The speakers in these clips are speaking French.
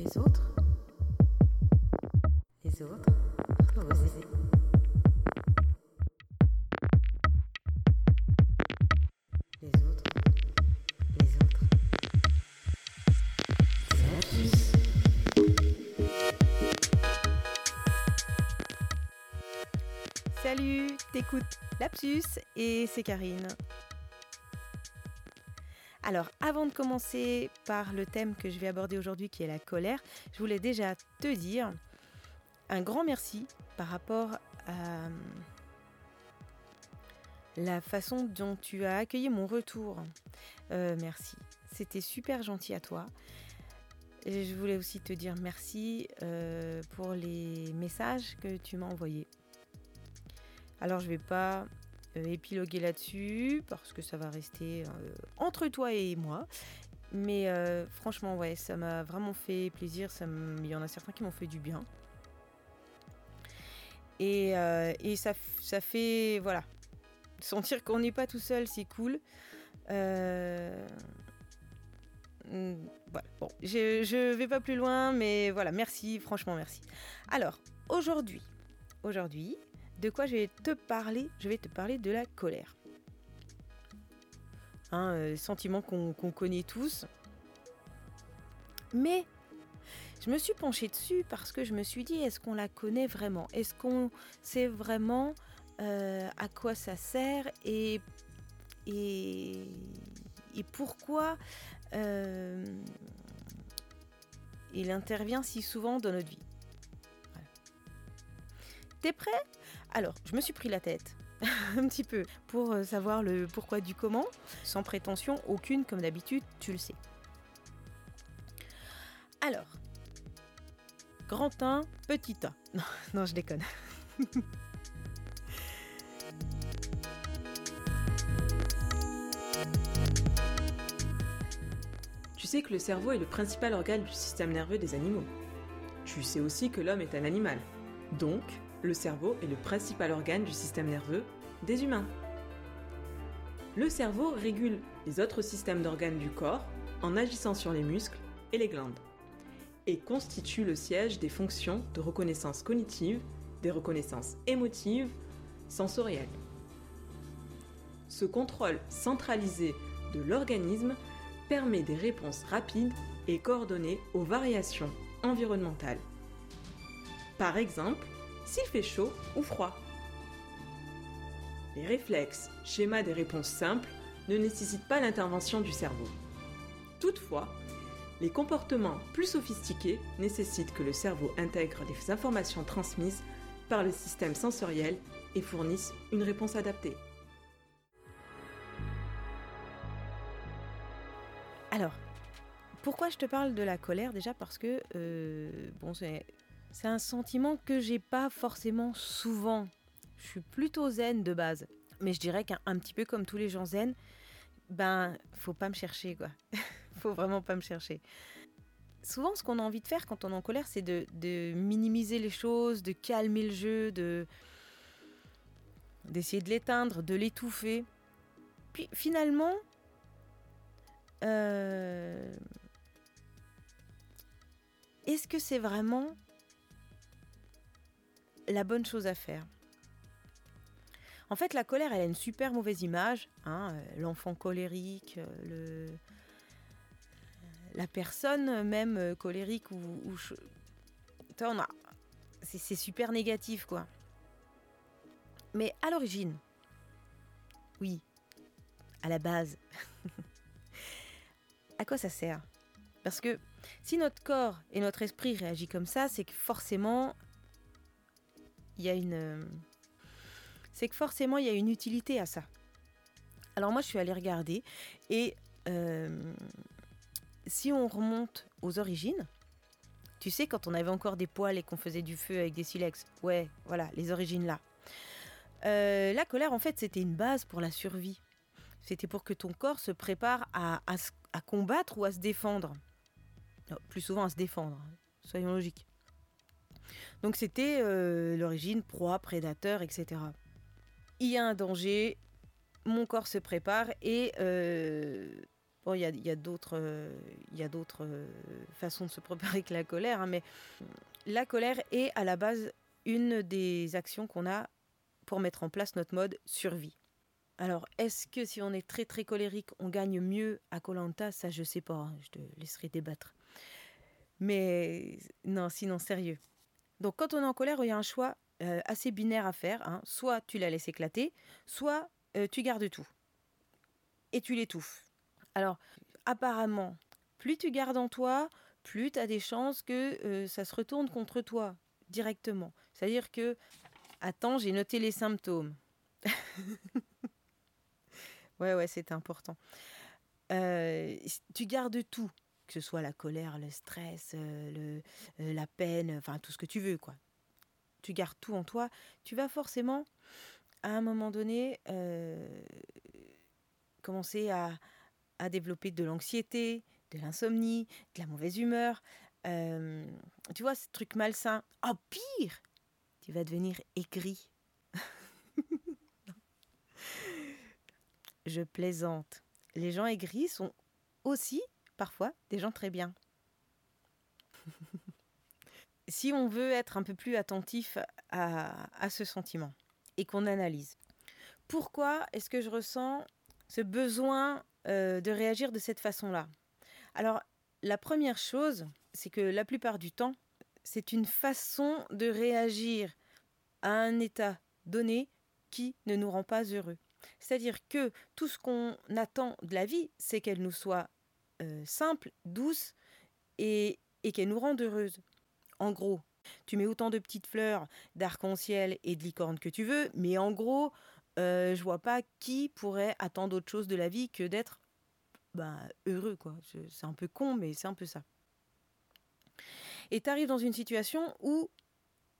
Les autres Les autres Osez. Les autres Les autres. Salut, t'écoutes Lapsus et c'est Karine. Alors, avant de commencer par le thème que je vais aborder aujourd'hui qui est la colère, je voulais déjà te dire un grand merci par rapport à euh, la façon dont tu as accueilli mon retour. Euh, merci, c'était super gentil à toi. Je voulais aussi te dire merci euh, pour les messages que tu m'as envoyés. Alors je vais pas épiloguer là-dessus parce que ça va rester euh, entre toi et moi. Mais euh, franchement, ouais, ça m'a vraiment fait plaisir. Il y en a certains qui m'ont fait du bien. Et, euh, ça, fait, voilà, sentir qu'on n'est pas tout seul, c'est cool. Euh, mm, Voilà, je vais pas plus loin, mais voilà, merci, franchement, merci. Alors, aujourd'hui, aujourd'hui, de quoi je vais te parler? Je vais te parler de la colère. Un euh, sentiment qu'on connaît tous. Mais je me suis penchée dessus parce que je me suis dit, est-ce qu'on la connaît vraiment? Est-ce qu'on sait vraiment euh, à quoi ça sert et, pourquoi euh, il intervient si souvent dans notre vie? T'es prêt? Alors, je me suis pris la tête un petit peu pour euh, savoir le pourquoi du comment, sans prétention aucune comme d'habitude, tu le sais. Alors, grand 1, petit A. Non, non, je déconne. Tu sais que le cerveau est le principal organe du système nerveux des animaux. Tu sais aussi que l'homme est un animal. Donc, le cerveau est le principal organe du système nerveux des humains. Le cerveau régule les autres systèmes d'organes du corps en agissant sur les muscles et les glandes et constitue le siège des fonctions de reconnaissance cognitive, des reconnaissances émotives, sensorielles. Ce contrôle centralisé de l'organisme permet des réponses rapides et coordonnées aux variations environnementales. Par exemple, s'il fait chaud ou froid. Les réflexes, schémas des réponses simples, ne nécessitent pas l'intervention du cerveau. Toutefois, les comportements plus sophistiqués nécessitent que le cerveau intègre les informations transmises par le système sensoriel et fournisse une réponse adaptée. Alors, pourquoi je te parle de la colère? Déjà Parce que euh, c'est c'est un sentiment que j'ai pas forcément souvent. Je suis plutôt zen de base, mais je dirais qu'un un petit peu comme tous les gens zen, ben faut pas me chercher quoi. faut vraiment pas me chercher. Souvent, ce qu'on a envie de faire quand on est en colère, c'est de, de minimiser les choses, de calmer le jeu, de d'essayer de l'éteindre, de l'étouffer. Puis finalement, euh, est-ce que c'est vraiment la bonne chose à faire En fait, la colère, elle a une super mauvaise image. hein, euh, L'enfant colérique, euh, le... la personne même euh, colérique ou... a... c'est super négatif, quoi. Mais à l'origine, oui, à la base, à quoi ça sert? Parce que si notre corps et notre esprit réagissent comme ça, c'est que forcément, il y a une, euh, c'est que forcément il y a une utilité à ça. Alors moi, je suis allée regarder et euh, si on remonte aux origines, tu sais quand on avait encore des poils et qu'on faisait du feu avec des silex, ouais, voilà, les origines là. Euh, la colère, en fait, c'était une base pour la survie. C'était pour que ton corps se prépare à, combattre ou à se défendre. Plus souvent à se défendre, hein, soyons logiques. Donc c'était euh, l'origine proie, prédateur, etc. Il y a un danger, mon corps se prépare et euh, Bon, il y a, y a d'autres euh, façons de se préparer que la colère, hein, mais la colère est à la base une des actions qu'on a pour mettre en place notre mode survie. Alors, est-ce que si on est très très colérique, on gagne mieux à Colanta Ça, je sais pas. hein, je te laisserai débattre. Mais non, sinon sérieux. Donc, quand on est en colère, il y a un choix euh, assez binaire à faire. hein. Soit tu la laisses éclater, soit euh, tu gardes tout et tu l'étouffes. Alors, apparemment, plus tu gardes en toi, plus tu as des chances que euh, ça se retourne contre toi directement. C'est-à-dire que, attends, j'ai noté les symptômes. ouais, ouais, c'est important. Tu gardes tout, que ce soit la colère, le stress, euh, le, euh, la peine, enfin tout ce que tu veux, quoi. Tu gardes tout en toi. Tu vas forcément, à un moment donné, euh, commencer à, à développer de l'anxiété, de l'insomnie, de la mauvaise humeur. Tu vois, ce truc malsain. Oh, pire Tu vas devenir aigri. Je plaisante. Les gens aigris sont aussi, parfois, des gens très bien. si on veut être un peu plus attentif à, à ce sentiment et qu'on analyse, pourquoi est-ce que je ressens ce besoin euh, de réagir de cette façon-là? Alors, la première chose, c'est que la plupart du temps, c'est une façon de réagir à un état donné qui ne nous rend pas heureux. C'est-à-dire que tout ce qu'on attend de la vie, c'est qu'elle nous soit euh, simple, douce et, et qu'elle nous rende heureuse. En gros, tu mets autant de petites fleurs, d'arc-en-ciel et de licorne que tu veux, mais en gros, euh, je vois pas qui pourrait attendre autre chose de la vie que d'être ben, heureux. quoi. C'est un peu con, mais c'est un peu ça. Et tu arrives dans une situation où,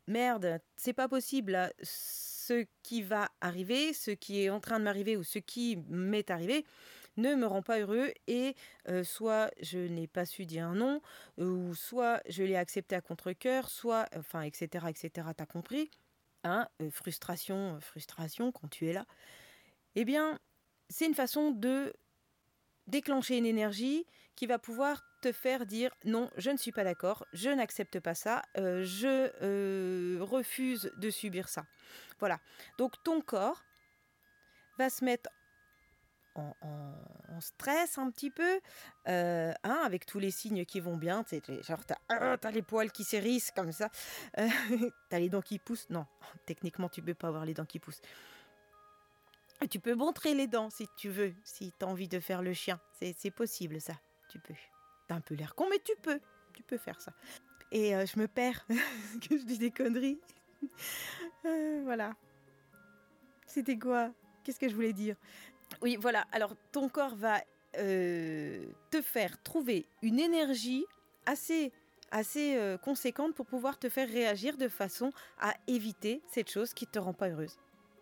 merde, c'est pas possible. Ce qui va arriver, ce qui est en train de m'arriver ou ce qui m'est arrivé ne me rend pas heureux et euh, soit je n'ai pas su dire non, ou soit je l'ai accepté à contre-coeur, soit, enfin, etc., etc., t'as compris hein, euh, frustration, euh, frustration quand tu es là, eh bien, c'est une façon de déclencher une énergie qui va pouvoir te faire dire non, je ne suis pas d'accord, je n'accepte pas ça, euh, je euh, refuse de subir ça. Voilà. Donc ton corps va se mettre en, en- en stress un petit peu, euh, hein, avec tous les signes qui vont bien. tu sais, Genre, t'as ah, t'as les poils qui s'hérissent comme ça, euh, t'as les dents qui poussent. Non, techniquement, tu peux pas avoir les dents qui poussent. Tu peux montrer les dents si tu veux, si tu as envie de faire le chien. C'est c'est possible, ça. Tu peux. T'as un peu l'air con, mais tu peux. Tu peux faire ça. Et euh, je me perds, que je dis des conneries. Euh, voilà. C'était quoi? Qu'est-ce que je voulais dire? Oui, voilà. Alors, ton corps va euh, te faire trouver une énergie assez, assez euh, conséquente pour pouvoir te faire réagir de façon à éviter cette chose qui te rend pas heureuse.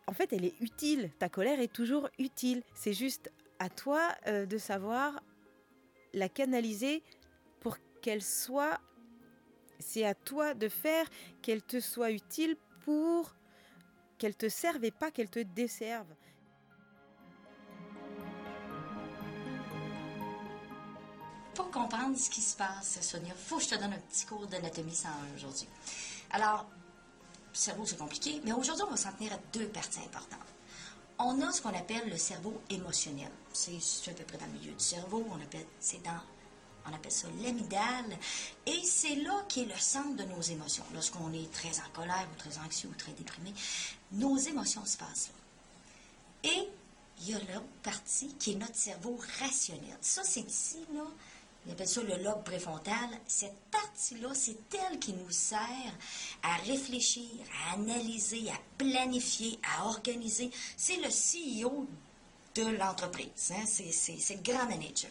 En fait, elle est utile. Ta colère est toujours utile. C'est juste à toi euh, de savoir la canaliser pour qu'elle soit... C'est à toi de faire qu'elle te soit utile pour qu'elle te serve et pas qu'elle te desserve. Pour comprendre ce qui se passe, Sonia, faut que je te donne un petit cours d'anatomie 101 aujourd'hui. Alors, le cerveau, c'est compliqué, mais aujourd'hui, on va s'en tenir à deux parties importantes. On a ce qu'on appelle le cerveau émotionnel. C'est c'est à peu près dans le milieu du cerveau. On appelle, c'est dans, on appelle ça l'amygdale. Et c'est là qui est le centre de nos émotions. Lorsqu'on est très en colère ou très anxieux ou très déprimé, nos émotions se passent là. Et il y a l'autre partie qui est notre cerveau rationnel. Ça, c'est ici, là. On appelle ça le lobe préfrontal. Cette partie-là, c'est elle qui nous sert à réfléchir, à analyser, à planifier, à organiser. C'est le CEO de l'entreprise. hein. C'est, le grand manager.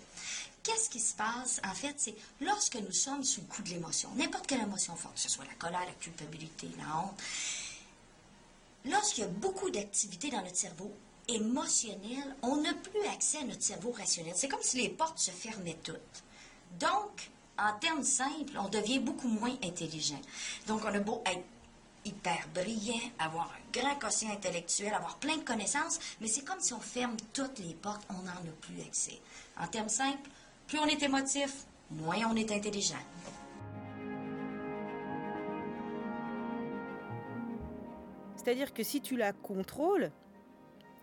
Qu'est-ce qui se passe? En fait, c'est lorsque nous sommes sous le coup de l'émotion, n'importe quelle émotion forte, que ce soit la colère, la culpabilité, la honte, Lorsqu'il y a beaucoup d'activité dans notre cerveau émotionnel, on n'a plus accès à notre cerveau rationnel. C'est comme si les portes se fermaient toutes. Donc, en termes simples, on devient beaucoup moins intelligent. Donc, on a beau être hyper brillant, avoir un grand quotient intellectuel, avoir plein de connaissances, mais c'est comme si on ferme toutes les portes, on n'en a plus accès. En termes simples, plus on est émotif, moins on est intelligent. C'est-à-dire que si tu la contrôles,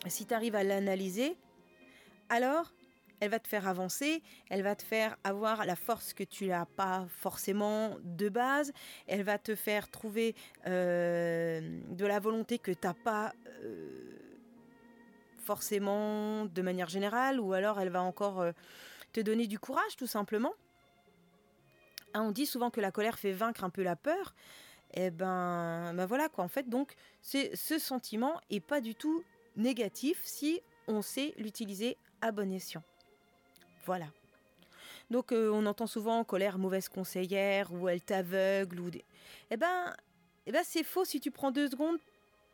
si tu arrives à l'analyser, alors elle va te faire avancer, elle va te faire avoir la force que tu n'as pas forcément de base, elle va te faire trouver euh, de la volonté que tu n'as pas euh, forcément de manière générale, ou alors elle va encore euh, te donner du courage tout simplement. Hein, on dit souvent que la colère fait vaincre un peu la peur. Et ben, ben voilà quoi. En fait, donc, c'est ce sentiment est pas du tout négatif si on sait l'utiliser à bon escient. Voilà. Donc euh, on entend souvent colère mauvaise conseillère ou elle t'aveugle ou des... Eh ben, eh ben c'est faux si tu prends deux secondes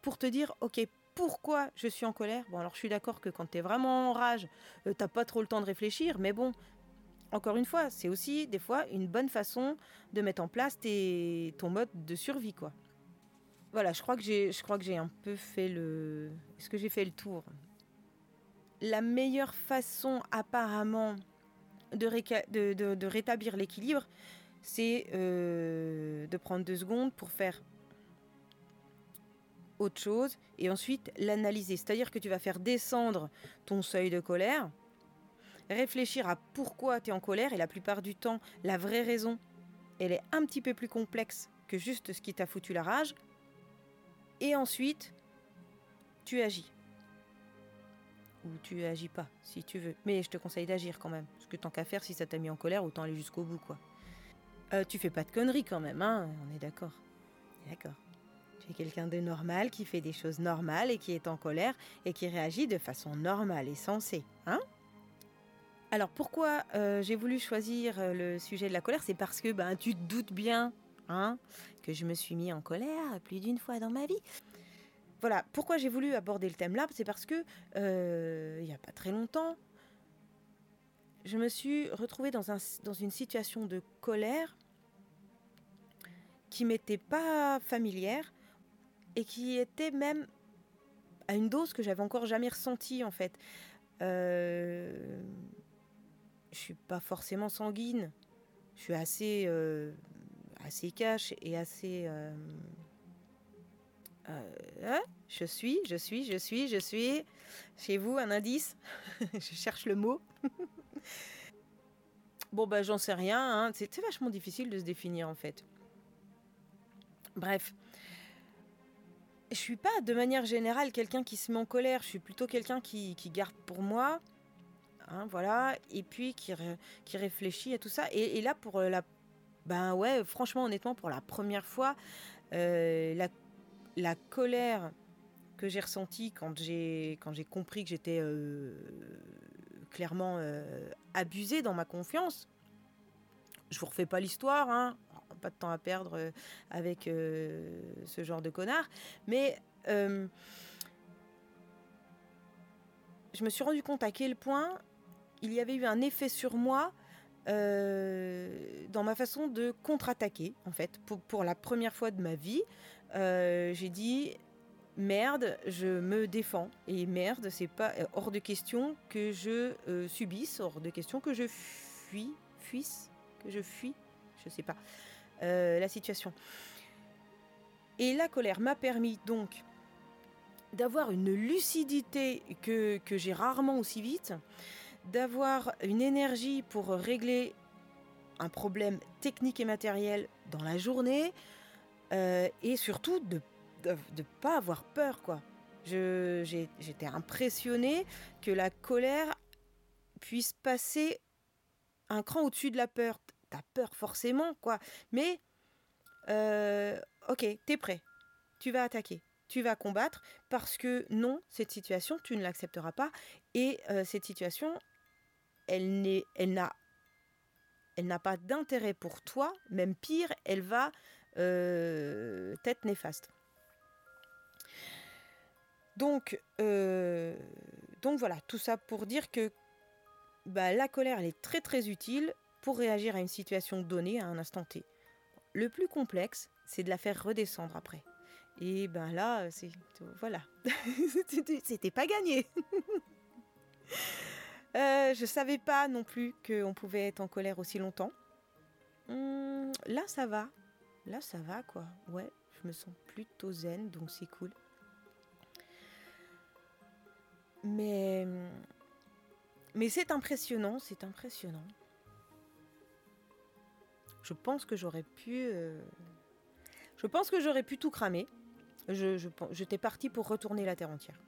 pour te dire ok pourquoi je suis en colère? Bon alors je suis d'accord que quand tu es vraiment en rage, euh, t'as pas trop le temps de réfléchir, mais bon, encore une fois, c'est aussi des fois une bonne façon de mettre en place tes, ton mode de survie quoi. Voilà, je crois que j'ai, je crois que j'ai un peu fait le, est-ce que j'ai fait le tour? La meilleure façon apparemment de, rétablir l'équilibre, c'est euh, de prendre deux secondes pour faire autre chose et ensuite l'analyser. C'est-à-dire que tu vas faire descendre ton seuil de colère, réfléchir à pourquoi tu es en colère et la plupart du temps, la vraie raison, elle est un petit peu plus complexe que juste ce qui t'a foutu la rage. Et ensuite, tu agis. Ou tu agis pas, si tu veux. Mais je te conseille d'agir quand même. Parce que tant qu'à faire, si ça t'a mis en colère, autant aller jusqu'au bout, quoi. Euh, tu fais pas de conneries quand même, hein On est d'accord. D'accord. Tu es quelqu'un de normal qui fait des choses normales et qui est en colère et qui réagit de façon normale et sensée, hein? Alors pourquoi euh, j'ai voulu choisir euh, le sujet de la colère? C'est parce que ben, tu te doutes bien hein, que je me suis mis en colère plus d'une fois dans ma vie. Voilà, pourquoi j'ai voulu aborder le thème là C'est parce que euh, il n'y a pas très longtemps, je me suis retrouvée dans, un, dans une situation de colère qui m'était pas familière et qui était même à une dose que j'avais encore jamais ressentie en fait. Euh, je suis pas forcément sanguine, je suis assez euh, assez cash et assez euh, hein je suis, je suis, je suis, je suis. Chez vous, un indice Je cherche le mot. bon, bah, j'en sais rien. hein. C'est vachement difficile de se définir, en fait. Bref. Je suis pas, de manière générale, quelqu'un qui se met en colère. Je suis plutôt quelqu'un qui, qui garde pour moi. Hein, voilà. Et puis qui, ré- qui réfléchit à tout ça. Et, là, pour la. Ben ouais, franchement, honnêtement, pour la première fois, euh, la la colère que j'ai ressentie quand j'ai quand j'ai compris que j'étais euh, clairement euh, abusée dans ma confiance. Je vous refais pas l'histoire, hein. pas de temps à perdre euh, avec euh, ce genre de connard, mais je me suis rendu compte à quel point il y avait eu un effet sur moi dans ma façon de contre-attaquer, en fait, pour, pour la première fois de ma vie. Euh, j'ai dit merde, je me défends. Et merde, c'est pas euh, hors de question que je euh, subisse, hors de question que je fuis, fuisse, que je fuis, je sais pas, la situation. Et la colère m'a permis donc d'avoir une lucidité que, que j'ai rarement aussi vite, d'avoir une énergie pour régler un problème technique et matériel dans la journée, euh, et surtout de ne pas avoir peur, quoi. J'étais impressionnée que la colère puisse passer un cran au-dessus de la peur. T'as peur forcément, quoi. Mais, euh, ok, t'es prêt. Tu vas attaquer. Tu vas combattre parce que non, cette situation, tu ne l'accepteras pas. Et euh, cette situation, elle n'est- elle n'a elle n'a pas d'intérêt pour toi, même pire, elle va euh, tête néfaste. Donc, euh, donc voilà, tout ça pour dire que bah, la colère, elle est très très utile pour réagir à une situation donnée à un instant T. Le plus complexe, c'est de la faire redescendre après. Et ben là, c'est voilà, c'était pas gagné. euh, je savais pas non plus qu'on pouvait être en colère aussi longtemps. Hum, là, ça va. Là, ça va quoi. Ouais, je me sens plutôt zen, donc c'est cool. Mais mais c'est impressionnant, c'est impressionnant. Je pense que j'aurais pu. euh, Je pense que j'aurais pu tout cramer. Je, je, j'étais partie pour retourner la terre entière.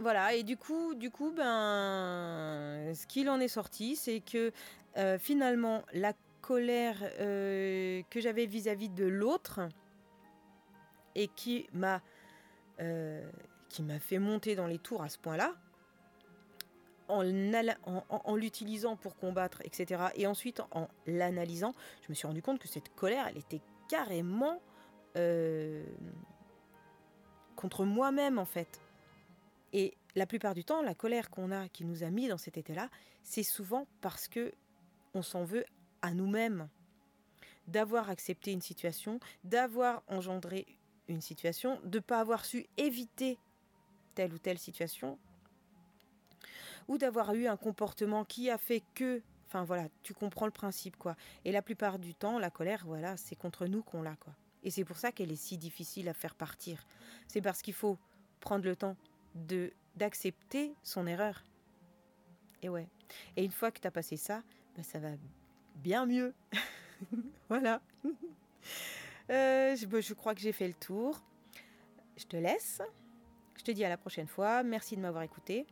Voilà, et du coup, du coup, ben, ce qu'il en est sorti, c'est que euh, finalement, la euh, que j'avais vis-à-vis de l'autre et qui m'a euh, qui m'a fait monter dans les tours à ce point-là, en- en l'utilisant pour combattre, etc., et ensuite en l'analysant, je me suis rendu compte que cette colère, elle était carrément euh, contre moi-même, en fait. Et la plupart du temps, la colère qu'on a, qui nous a mis dans cet état-là, c'est souvent parce que on s'en veut à nous-mêmes d'avoir accepté une situation, d'avoir engendré une situation, de ne pas avoir su éviter telle ou telle situation, ou d'avoir eu un comportement qui a fait que, enfin voilà, tu comprends le principe quoi. Et la plupart du temps, la colère, voilà, c'est contre nous qu'on l'a quoi. Et c'est pour ça qu'elle est si difficile à faire partir. C'est parce qu'il faut prendre le temps de d'accepter son erreur. Et ouais. Et une fois que tu as passé ça, ben, ça va bien mieux. voilà. Euh, je, crois que j'ai fait le tour. Je te laisse. Je te dis à la prochaine fois. Merci de m'avoir écouté.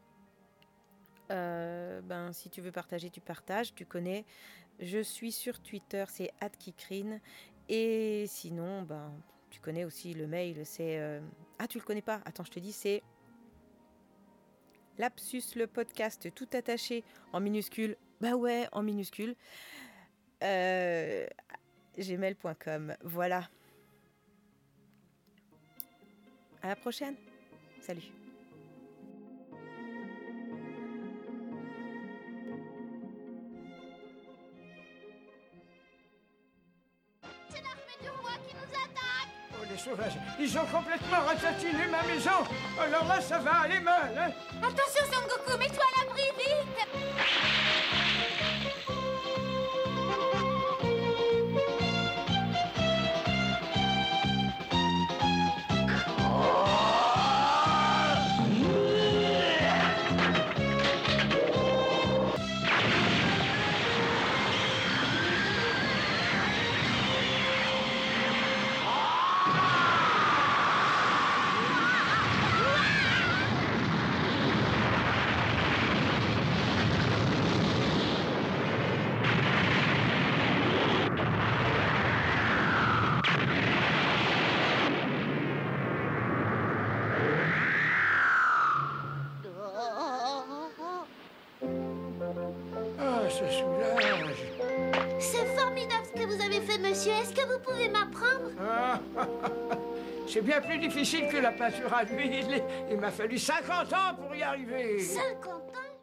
Euh, ben, si tu veux partager, tu partages. Tu connais. Je suis sur Twitter, c'est @kikrine. Et sinon, ben, tu connais aussi le mail. C'est euh, ah, tu le connais pas Attends, je te dis, c'est lapsus le podcast tout attaché en minuscule. Bah ouais, en minuscule. Euh, gmail.com. Voilà. À la prochaine. Salut. Oh, les sauvages, ils ont complètement ratatiné ma maison. Alors là, ça va aller mal, hein. Attention Son Goku, mets-toi à l'abri, vite C'est bien plus difficile que la peinture à l'huile. Il m'a fallu 50 ans pour y arriver. 50 ans